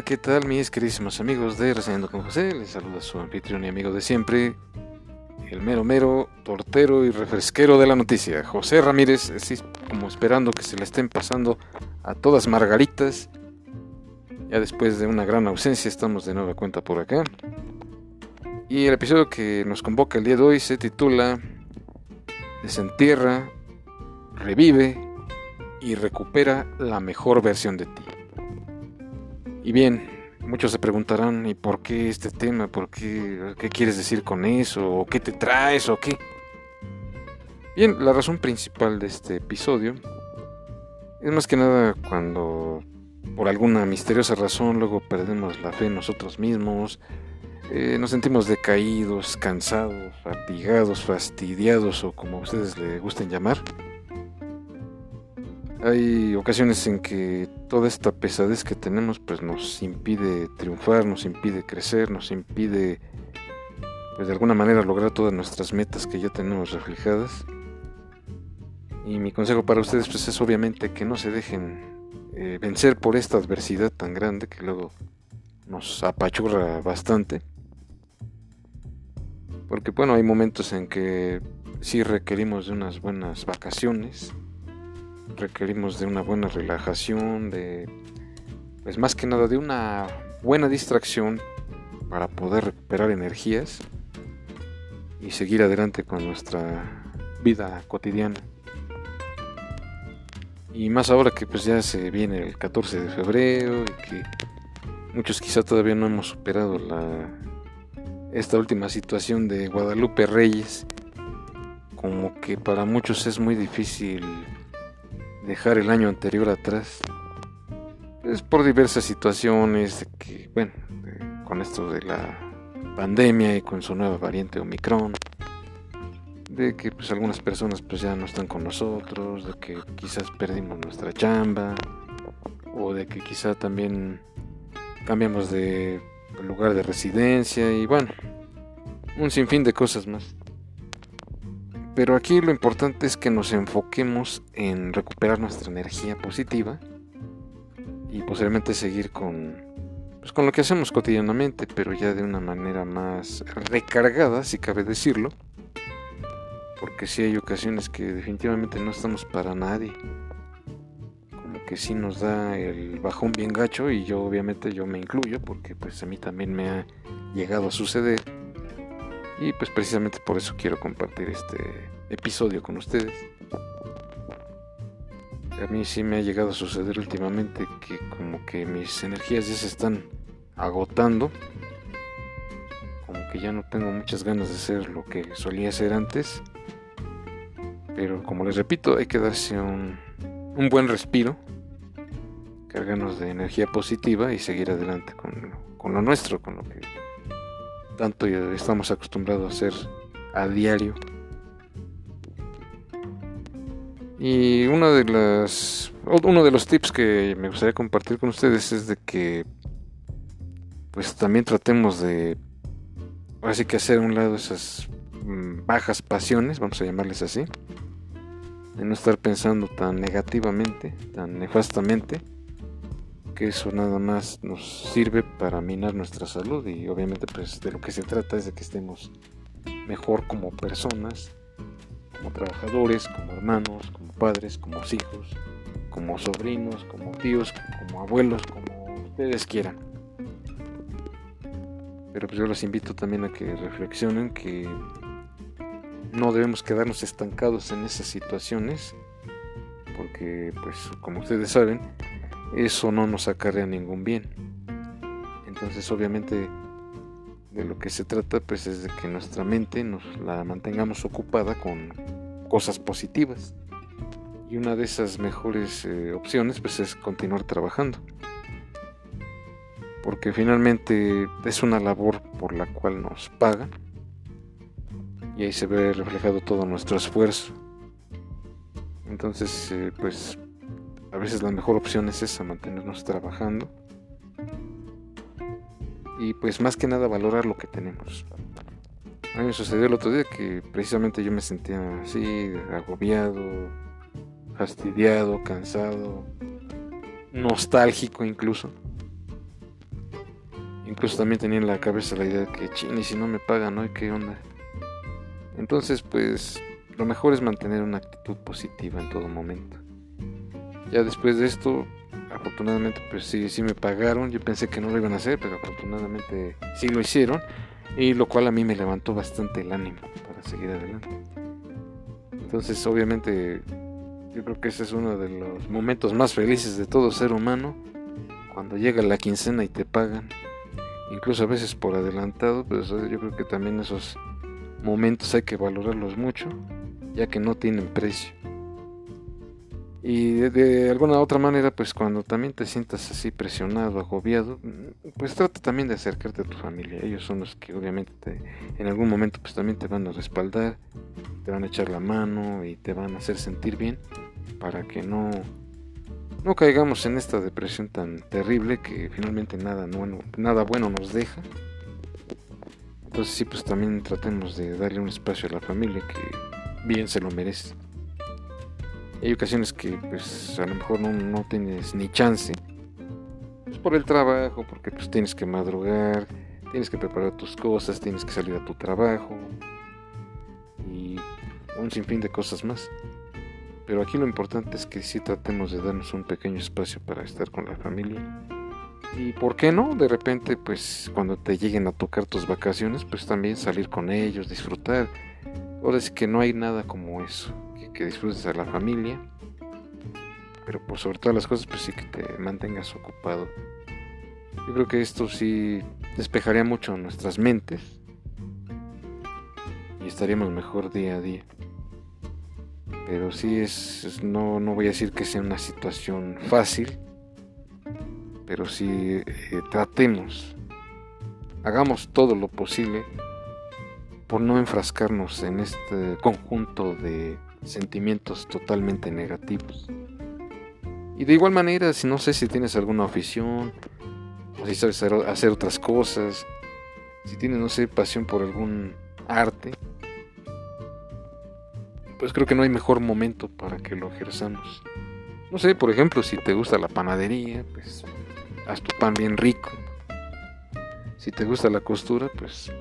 ¿qué tal mis queridísimos amigos de Reseñando con José? Les saluda su anfitrión y amigo de siempre, el mero mero, tortero y refresquero de la noticia, José Ramírez, así como esperando que se le estén pasando a todas margaritas. Ya después de una gran ausencia estamos de nueva cuenta por acá. Y el episodio que nos convoca el día de hoy se titula Desentierra, revive y recupera la mejor versión de ti. Y bien, muchos se preguntarán, ¿y por qué este tema? ¿Por qué? ¿Qué quieres decir con eso? ¿O qué te traes? ¿O qué? Bien, la razón principal de este episodio es más que nada cuando por alguna misteriosa razón luego perdemos la fe en nosotros mismos, eh, nos sentimos decaídos, cansados, fatigados, fastidiados o como ustedes le gusten llamar. Hay ocasiones en que toda esta pesadez que tenemos pues nos impide triunfar, nos impide crecer, nos impide pues de alguna manera lograr todas nuestras metas que ya tenemos reflejadas. Y mi consejo para ustedes pues es obviamente que no se dejen eh, vencer por esta adversidad tan grande que luego nos apachurra bastante. Porque bueno, hay momentos en que sí requerimos de unas buenas vacaciones, requerimos de una buena relajación, de pues más que nada de una buena distracción para poder recuperar energías y seguir adelante con nuestra vida cotidiana. Y más ahora que pues ya se viene el 14 de febrero y que muchos quizá todavía no hemos superado la esta última situación de Guadalupe Reyes como que para muchos es muy difícil dejar el año anterior atrás. Es por diversas situaciones que, bueno, con esto de la pandemia y con su nueva variante Omicron, de que pues algunas personas pues ya no están con nosotros, de que quizás perdimos nuestra chamba, o de que quizá también cambiamos de lugar de residencia y bueno, un sinfín de cosas más. Pero aquí lo importante es que nos enfoquemos en recuperar nuestra energía positiva y posiblemente seguir con, pues, con lo que hacemos cotidianamente, pero ya de una manera más recargada, si cabe decirlo. Porque si hay ocasiones que definitivamente no estamos para nadie. Como que sí nos da el bajón bien gacho y yo obviamente yo me incluyo porque pues a mí también me ha llegado a suceder y pues precisamente por eso quiero compartir este episodio con ustedes. A mí sí me ha llegado a suceder últimamente que como que mis energías ya se están agotando. Como que ya no tengo muchas ganas de hacer lo que solía hacer antes. Pero como les repito, hay que darse un, un buen respiro. Cargarnos de energía positiva y seguir adelante con, con lo nuestro, con lo que tanto estamos acostumbrados a hacer a diario. Y uno de las uno de los tips que me gustaría compartir con ustedes es de que pues también tratemos de así que hacer a un lado esas mm, bajas pasiones, vamos a llamarles así, de no estar pensando tan negativamente, tan nefastamente eso nada más nos sirve para minar nuestra salud y obviamente pues de lo que se trata es de que estemos mejor como personas, como trabajadores, como hermanos, como padres, como hijos, como sobrinos, como tíos, como abuelos, como ustedes quieran. Pero pues yo los invito también a que reflexionen que no debemos quedarnos estancados en esas situaciones porque pues como ustedes saben eso no nos acarrea ningún bien. Entonces obviamente de lo que se trata pues es de que nuestra mente nos la mantengamos ocupada con cosas positivas. Y una de esas mejores eh, opciones pues es continuar trabajando. Porque finalmente es una labor por la cual nos pagan. Y ahí se ve reflejado todo nuestro esfuerzo. Entonces, eh, pues a veces la mejor opción es esa, mantenernos trabajando. Y pues más que nada valorar lo que tenemos. A mí me sucedió el otro día que precisamente yo me sentía así, agobiado, fastidiado, cansado, nostálgico incluso. Incluso también tenía en la cabeza la idea de que, chini, si no me pagan, ¿no? ¿Qué onda? Entonces, pues, lo mejor es mantener una actitud positiva en todo momento. Ya después de esto, afortunadamente, pues sí, sí me pagaron. Yo pensé que no lo iban a hacer, pero afortunadamente sí lo hicieron. Y lo cual a mí me levantó bastante el ánimo para seguir adelante. Entonces, obviamente, yo creo que ese es uno de los momentos más felices de todo ser humano. Cuando llega la quincena y te pagan. Incluso a veces por adelantado, pues yo creo que también esos momentos hay que valorarlos mucho, ya que no tienen precio. Y de, alguna otra manera, pues cuando también te sientas así presionado, agobiado, pues trata también de acercarte a tu familia. Ellos son los que obviamente en algún momento pues también te van a respaldar, te van a echar la mano y te van a hacer sentir bien para que no, no caigamos en esta depresión tan terrible que finalmente nada bueno, nada bueno nos deja. Entonces sí, pues también tratemos de darle un espacio a la familia que bien se lo merece. Hay ocasiones que pues a lo mejor no, tienes ni chance. Pues por el trabajo, porque pues tienes que madrugar, tienes que preparar tus cosas, tienes que salir a tu trabajo y un sinfín de cosas más. Pero aquí lo importante es que sí tratemos de darnos un pequeño espacio para estar con la familia. Y por qué no, de repente, pues cuando te lleguen a tocar tus vacaciones, pues también salir con ellos, disfrutar. Ahora es que no hay nada como eso que disfrutes a la familia, pero por sobre todas las cosas, pues sí que te mantengas ocupado. Yo creo que esto sí despejaría mucho nuestras mentes y estaríamos mejor día a día. Pero sí es, no, no voy a decir que sea una situación fácil, pero sí eh, tratemos, hagamos todo lo posible por no enfrascarnos en este conjunto de sentimientos totalmente negativos. Y de igual manera, si no sé si tienes alguna afición, o si sabes hacer otras cosas, si tienes, no sé, pasión por algún arte, pues creo que no hay mejor momento para que lo ejerzamos. No sé, por ejemplo, si te gusta la panadería, pues haz tu pan bien rico. Si te gusta la costura, pues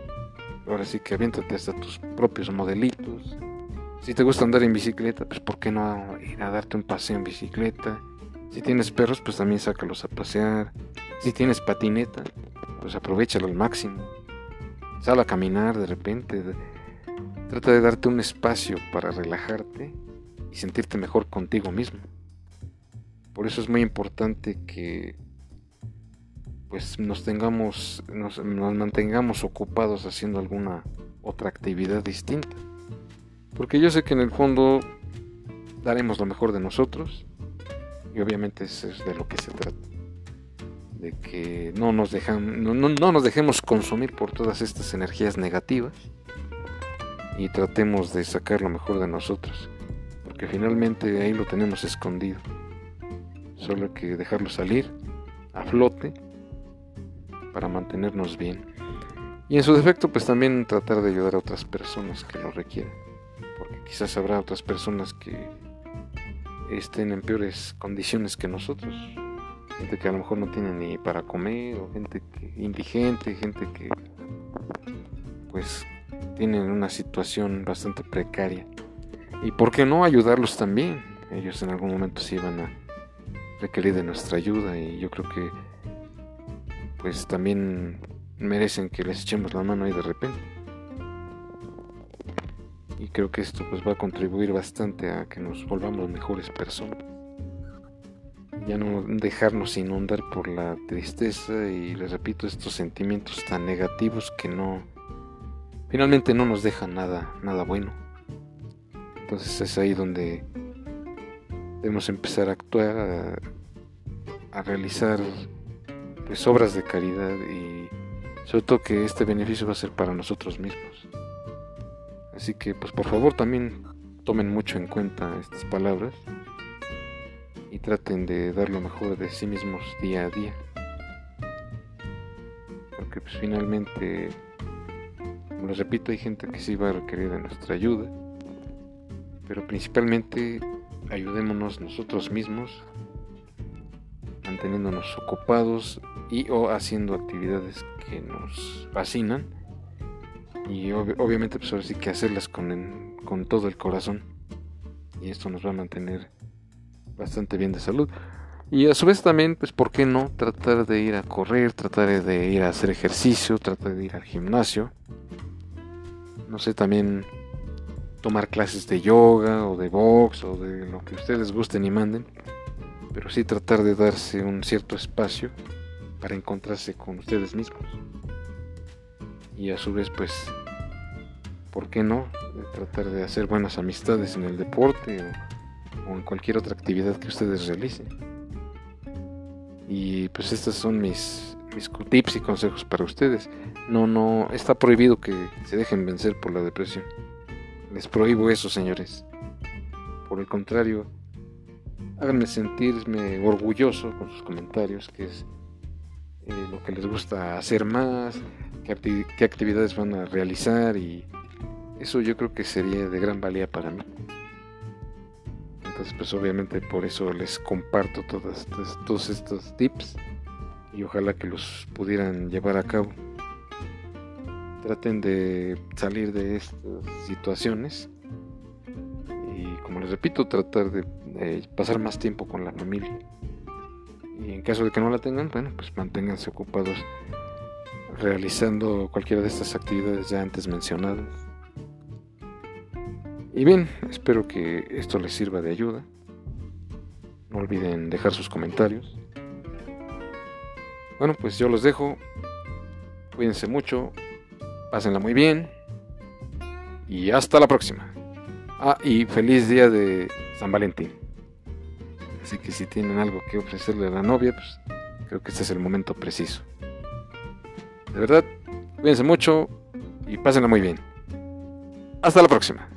ahora sí que aviéntate hasta tus propios modelitos. Si te gusta andar en bicicleta, pues ¿por qué no ir a darte un paseo en bicicleta? Si tienes perros, pues también sácalos a pasear. Si tienes patineta, pues aprovechalo al máximo. Sal a caminar de repente. Trata de darte un espacio para relajarte y sentirte mejor contigo mismo. Por eso es muy importante que pues nos tengamos, nos mantengamos ocupados haciendo alguna otra actividad distinta. Porque yo sé que en el fondo daremos lo mejor de nosotros. Y obviamente eso es de lo que se trata. De que no nos, dejan, dejemos consumir por todas estas energías negativas. Y tratemos de sacar lo mejor de nosotros. Porque finalmente ahí lo tenemos escondido. Solo hay que dejarlo salir a flote para mantenernos bien. Y en su defecto, pues también tratar de ayudar a otras personas que lo requieran porque quizás habrá otras personas que estén en peores condiciones que nosotros. Gente que a lo mejor no tiene ni para comer, o gente que, indigente, gente que pues tienen una situación bastante precaria. Y por qué no ayudarlos también. Ellos en algún momento sí van a requerir de nuestra ayuda y yo creo que pues también merecen que les echemos la mano ahí de repente y creo que esto pues va a contribuir bastante a que nos volvamos mejores personas. Ya no dejarnos inundar por la tristeza y les repito estos sentimientos tan negativos que no finalmente no nos dejan nada nada bueno. Entonces es ahí donde debemos empezar a actuar a, realizar pues obras de caridad y sobre todo que este beneficio va a ser para nosotros mismos Así que pues por favor también tomen mucho en cuenta estas palabras y traten de dar lo mejor de sí mismos día a día. Porque pues finalmente, como les repito, hay gente que sí va a requerir de nuestra ayuda. Pero principalmente ayudémonos nosotros mismos, manteniéndonos ocupados y o haciendo actividades que nos fascinan y obviamente pues ahora sí que hacerlas con, con todo el corazón. Y esto nos va a mantener bastante bien de salud. Y a su vez también pues por qué no tratar de ir a correr tratar de ir a hacer ejercicio tratar de ir al gimnasio no sé también tomar clases de yoga o de box o de lo que ustedes gusten y manden pero sí tratar de darse un cierto espacio para encontrarse con ustedes mismos. Y a su vez, pues, ¿por qué no? tratar de hacer buenas amistades en el deporte o, en cualquier otra actividad que ustedes realicen. Y pues estos son mis, mis tips y consejos para ustedes. No, no, está prohibido que se dejen vencer por la depresión. Les prohíbo eso, señores. Por el contrario, háganme sentirme orgulloso con sus comentarios, que es eh, lo que les gusta hacer más, qué, qué, actividades van a realizar y eso yo creo que sería de gran valía para mí. Entonces pues obviamente por eso les comparto todas, todos estos tips y ojalá que los pudieran llevar a cabo. Traten de salir de estas situaciones y como les repito, tratar de eh, pasar más tiempo con la familia. Y en caso de que no la tengan, bueno, pues manténganse ocupados realizando cualquiera de estas actividades ya antes mencionadas. Y bien, espero que esto les sirva de ayuda. No olviden dejar sus comentarios. Bueno, pues yo los dejo. Cuídense mucho. Pásenla muy bien. Y hasta la próxima. Ah, y feliz día de San Valentín. Así que si tienen algo que ofrecerle a la novia, pues creo que este es el momento preciso. De verdad, cuídense mucho y pásenla muy bien. Hasta la próxima.